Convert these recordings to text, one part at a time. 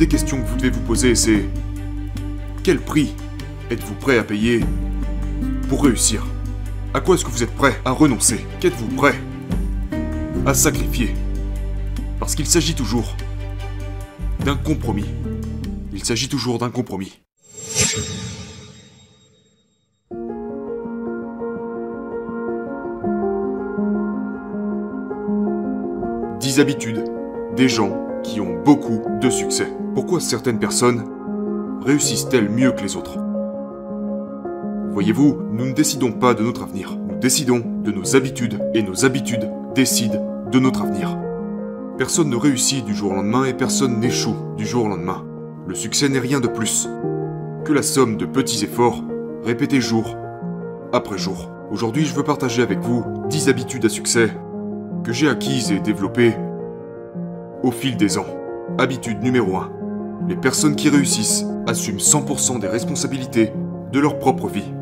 des questions que vous devez vous poser, c'est quel prix êtes-vous prêt à payer pour réussir? À quoi est-ce que vous êtes prêt à renoncer? Qu'êtes-vous prêt à sacrifier? Parce qu'il s'agit toujours d'un compromis. Il s'agit toujours d'un compromis. Dix habitudes des gens qui ont beaucoup de succès. Pourquoi certaines personnes réussissent-elles mieux que les autres? Voyez-vous, nous ne décidons pas de notre avenir, nous décidons de nos habitudes et nos habitudes décident de notre avenir. Personne ne réussit du jour au lendemain et personne n'échoue du jour au lendemain. Le succès n'est rien de plus que la somme de petits efforts répétés jour après jour. Aujourd'hui, je veux partager avec vous 10 habitudes à succès que j'ai acquises et développées au fil des ans. Habitude numéro 1. Les personnes qui réussissent assument 100% des responsabilités de leur propre vie.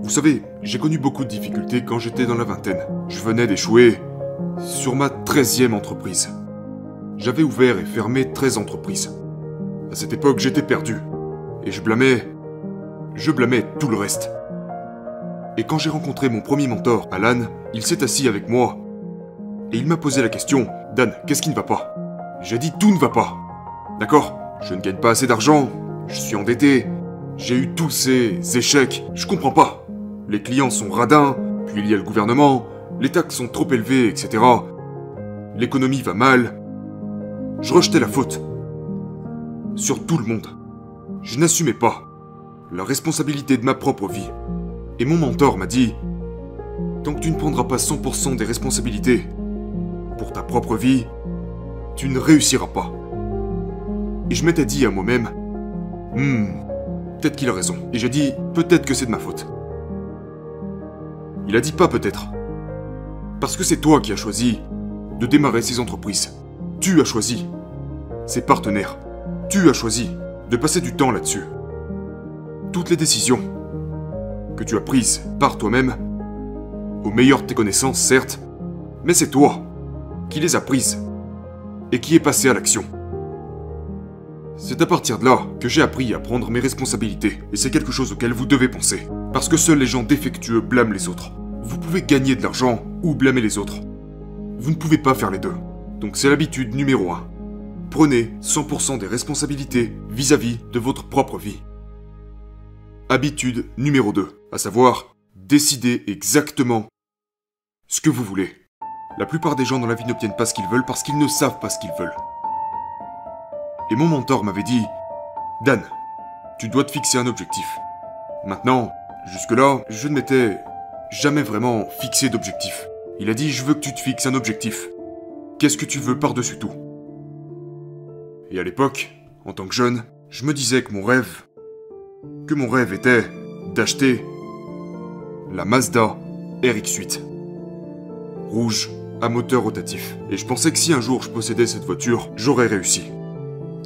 Vous savez, j'ai connu beaucoup de difficultés quand j'étais dans la vingtaine. Je venais d'échouer sur ma 13e entreprise. J'avais ouvert et fermé 13 entreprises. À cette époque, j'étais perdu. Et je blâmais... Je blâmais tout le reste. Et quand j'ai rencontré mon premier mentor, Alan, il s'est assis avec moi. Et il m'a posé la question, Dan, qu'est-ce qui ne va pas? J'ai dit tout ne va pas. D'accord Je ne gagne pas assez d'argent, je suis endetté, j'ai eu tous ces échecs, je comprends pas. Les clients sont radins, puis il y a le gouvernement, les taxes sont trop élevées, etc. L'économie va mal. Je rejetais la faute. Sur tout le monde. Je n'assumais pas la responsabilité de ma propre vie. Et mon mentor m'a dit, tant que tu ne prendras pas 100% des responsabilités pour ta propre vie, tu ne réussiras pas. Et je m'étais dit à moi-même, hmm, peut-être qu'il a raison. Et j'ai dit, peut-être que c'est de ma faute. Il a dit pas peut-être. Parce que c'est toi qui as choisi de démarrer ces entreprises. Tu as choisi ces partenaires. Tu as choisi de passer du temps là-dessus. Toutes les décisions que tu as prises par toi-même, au meilleur de tes connaissances, certes, mais c'est toi qui les as prises et qui est passé à l'action. C'est à partir de là que j'ai appris à prendre mes responsabilités, et c'est quelque chose auquel vous devez penser. Parce que seuls les gens défectueux blâment les autres. Vous pouvez gagner de l'argent ou blâmer les autres. Vous ne pouvez pas faire les deux. Donc c'est l'habitude numéro 1. Prenez 100% des responsabilités vis-à-vis de votre propre vie. Habitude numéro 2, à savoir, décidez exactement ce que vous voulez. La plupart des gens dans la vie n'obtiennent pas ce qu'ils veulent parce qu'ils ne savent pas ce qu'ils veulent. Et mon mentor m'avait dit, Dan, tu dois te fixer un objectif. Maintenant, jusque-là, je ne m'étais jamais vraiment fixé d'objectif. Il a dit, je veux que tu te fixes un objectif. Qu'est-ce que tu veux par-dessus tout? Et à l'époque, en tant que jeune, je me disais que mon rêve, que mon rêve était d'acheter la Mazda RX-8. Rouge, à moteur rotatif. Et je pensais que si un jour je possédais cette voiture, j'aurais réussi.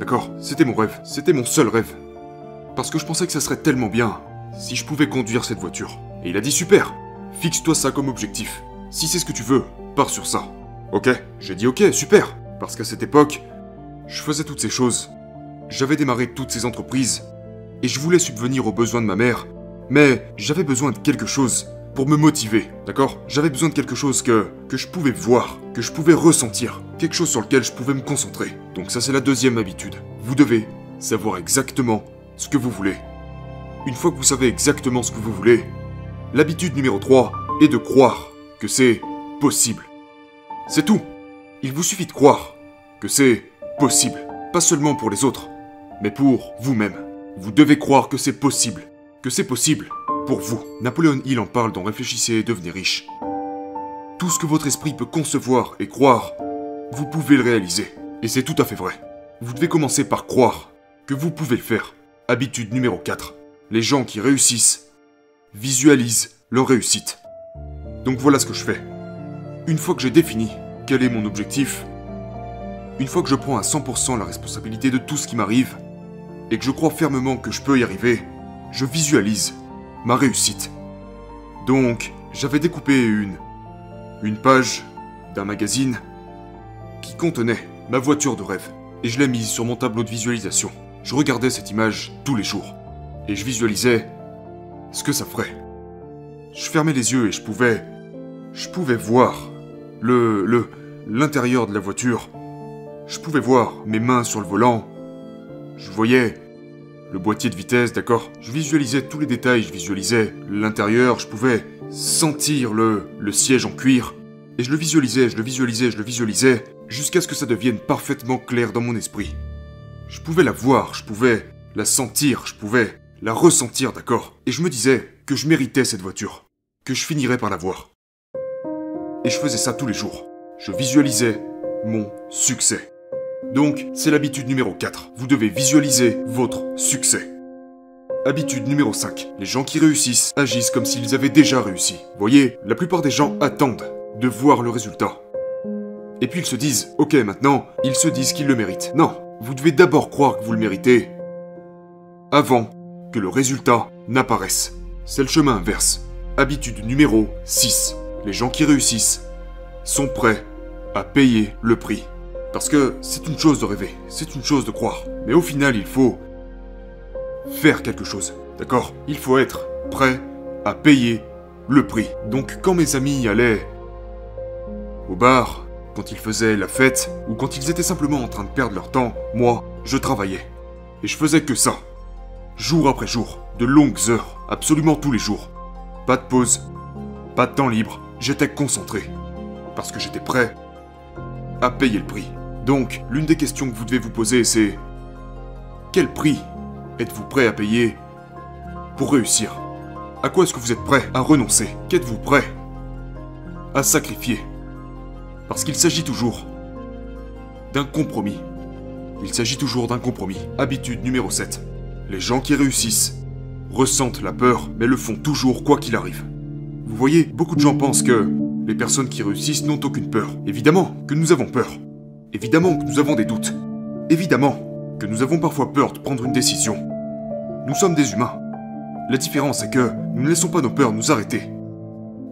D'accord C'était mon rêve, c'était mon seul rêve. Parce que je pensais que ça serait tellement bien si je pouvais conduire cette voiture. Et il a dit super, fixe-toi ça comme objectif. Si c'est ce que tu veux, pars sur ça. Ok J'ai dit ok, super. Parce qu'à cette époque, je faisais toutes ces choses. J'avais démarré toutes ces entreprises. Et je voulais subvenir aux besoins de ma mère. Mais j'avais besoin de quelque chose pour me motiver, d'accord? J'avais besoin de quelque chose que, que je pouvais voir, que je pouvais ressentir, quelque chose sur lequel je pouvais me concentrer. Donc ça c'est la deuxième habitude. Vous devez savoir exactement ce que vous voulez. Une fois que vous savez exactement ce que vous voulez, l'habitude numéro 3 est de croire que c'est possible. C'est tout. Il vous suffit de croire que c'est possible. Pas seulement pour les autres, mais pour vous-même. Vous devez croire que c'est possible. Que c'est possible pour vous. Napoléon Hill en parle dans Réfléchissez et devenez riche. Tout ce que votre esprit peut concevoir et croire, vous pouvez le réaliser. Et c'est tout à fait vrai. Vous devez commencer par croire que vous pouvez le faire. Habitude numéro 4. Les gens qui réussissent visualisent leur réussite. Donc voilà ce que je fais. Une fois que j'ai défini quel est mon objectif, une fois que je prends à 100% la responsabilité de tout ce qui m'arrive, et que je crois fermement que je peux y arriver, je visualise ma réussite. Donc, j'avais découpé une une page d'un magazine qui contenait ma voiture de rêve. et je l'ai mise sur mon tableau de visualisation. Je regardais cette image tous les jours, et je visualisais ce que ça ferait. Je fermais les yeux et je pouvais... Je pouvais voir le... le... l'intérieur de la voiture. Je pouvais voir mes mains sur le volant. Je voyais le boîtier de vitesse, d'accord? Je visualisais tous les détails, je visualisais l'intérieur, je pouvais sentir le, le siège en cuir. Et je le visualisais, je le visualisais, je le visualisais, jusqu'à ce que ça devienne parfaitement clair dans mon esprit. Je pouvais la voir, je pouvais la sentir, je pouvais la ressentir, d'accord? Et je me disais que je méritais cette voiture, que je finirais par la voir. Et je faisais ça tous les jours. Je visualisais mon succès. Donc, c'est l'habitude numéro 4. Vous devez visualiser votre succès. Habitude numéro 5. Les gens qui réussissent agissent comme s'ils avaient déjà réussi. Voyez, la plupart des gens attendent de voir le résultat. Et puis ils se disent, ok maintenant, ils se disent qu'ils le méritent. Non, vous devez d'abord croire que vous le méritez avant que le résultat n'apparaisse. C'est le chemin inverse. Habitude numéro 6. Les gens qui réussissent sont prêts à payer le prix. Parce que c'est une chose de rêver, c'est une chose de croire. Mais au final, il faut faire quelque chose. D'accord? Il faut être prêt à payer le prix. Donc quand mes amis allaient au bar, quand ils faisaient la fête, ou quand ils étaient simplement en train de perdre leur temps, moi, je travaillais. Et je faisais que ça. Jour après jour, de longues heures, absolument tous les jours. Pas de pause, pas de temps libre, j'étais concentré. Parce que j'étais prêt à payer le prix. Donc, l'une des questions que vous devez vous poser, c'est quel prix êtes-vous prêt à payer pour réussir? À quoi est-ce que vous êtes prêt à renoncer? Qu'êtes-vous prêt à sacrifier? Parce qu'il s'agit toujours d'un compromis. Il s'agit toujours d'un compromis. Habitude numéro 7. Les gens qui réussissent ressentent la peur, mais le font toujours quoi qu'il arrive. Vous voyez, beaucoup de gens pensent que les personnes qui réussissent n'ont aucune peur. Évidemment que nous avons peur. Évidemment que nous avons des doutes. Évidemment que nous avons parfois peur de prendre une décision. Nous sommes des humains. La différence est que nous ne laissons pas nos peurs nous arrêter.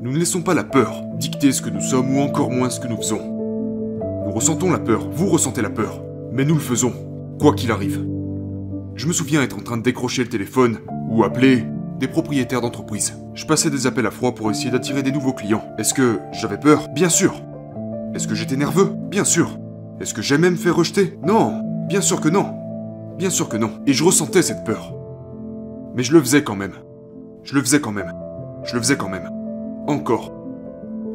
Nous ne laissons pas la peur dicter ce que nous sommes ou encore moins ce que nous faisons. Nous ressentons la peur, vous ressentez la peur, mais nous le faisons, quoi qu'il arrive. Je me souviens être en train de décrocher le téléphone ou appeler des propriétaires d'entreprise. Je passais des appels à froid pour essayer d'attirer des nouveaux clients. Est-ce que j'avais peur? Bien sûr. Est-ce que j'étais nerveux? Bien sûr. Est-ce que j'aimais me faire rejeter? Non, bien sûr que non. Bien sûr que non. Et je ressentais cette peur. Mais je le faisais quand même. Je le faisais quand même. Je le faisais quand même. Encore.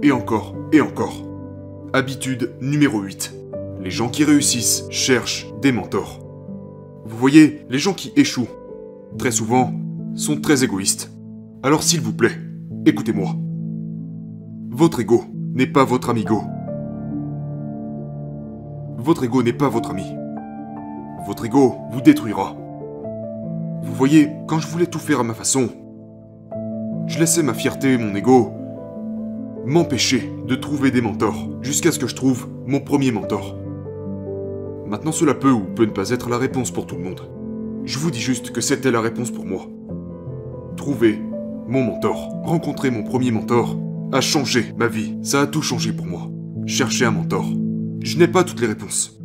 Et encore. Et encore. Habitude numéro 8. Les gens qui réussissent cherchent des mentors. Vous voyez, les gens qui échouent, très souvent, sont très égoïstes. Alors s'il vous plaît, écoutez-moi. Votre ego n'est pas votre amigo. Votre ego n'est pas votre ami. Votre ego vous détruira. Vous voyez, quand je voulais tout faire à ma façon, je laissais ma fierté et mon ego m'empêcher de trouver des mentors, jusqu'à ce que je trouve mon premier mentor. Maintenant cela peut ou peut ne pas être la réponse pour tout le monde. Je vous dis juste que c'était la réponse pour moi. Trouver mon mentor, rencontrer mon premier mentor, a changé ma vie. Ça a tout changé pour moi. Chercher un mentor. Je n'ai pas toutes les réponses.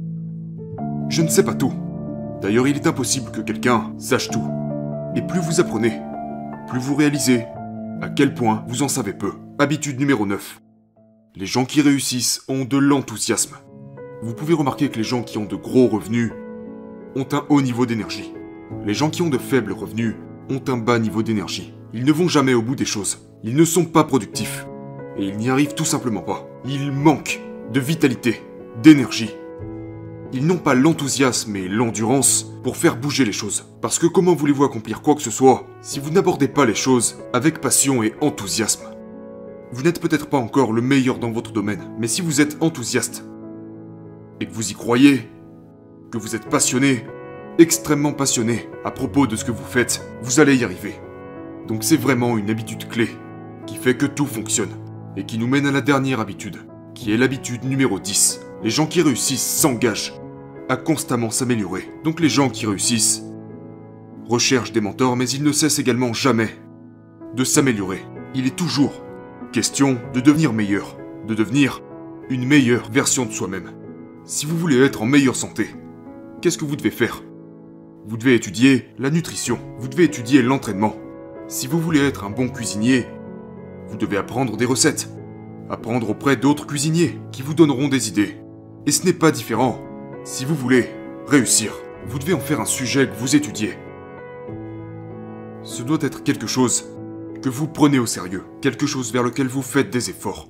Je ne sais pas tout. D'ailleurs, il est impossible que quelqu'un sache tout. Et plus vous apprenez, plus vous réalisez à quel point vous en savez peu. Habitude numéro 9. Les gens qui réussissent ont de l'enthousiasme. Vous pouvez remarquer que les gens qui ont de gros revenus ont un haut niveau d'énergie. Les gens qui ont de faibles revenus ont un bas niveau d'énergie. Ils ne vont jamais au bout des choses. Ils ne sont pas productifs. Et ils n'y arrivent tout simplement pas. Ils manquent de vitalité d'énergie. Ils n'ont pas l'enthousiasme et l'endurance pour faire bouger les choses. Parce que comment voulez-vous accomplir quoi que ce soit si vous n'abordez pas les choses avec passion et enthousiasme? Vous n'êtes peut-être pas encore le meilleur dans votre domaine, mais si vous êtes enthousiaste et que vous y croyez, que vous êtes passionné, extrêmement passionné à propos de ce que vous faites, vous allez y arriver. Donc c'est vraiment une habitude clé qui fait que tout fonctionne et qui nous mène à la dernière habitude, qui est l'habitude numéro 10. Les gens qui réussissent s'engagent à constamment s'améliorer. Donc les gens qui réussissent recherchent des mentors, mais ils ne cessent également jamais de s'améliorer. Il est toujours question de devenir meilleur, de devenir une meilleure version de soi-même. Si vous voulez être en meilleure santé, qu'est-ce que vous devez faire? Vous devez étudier la nutrition, vous devez étudier l'entraînement. Si vous voulez être un bon cuisinier, vous devez apprendre des recettes, apprendre auprès d'autres cuisiniers qui vous donneront des idées. Et ce n'est pas différent. Si vous voulez réussir, vous devez en faire un sujet que vous étudiez. Ce doit être quelque chose que vous prenez au sérieux, quelque chose vers lequel vous faites des efforts.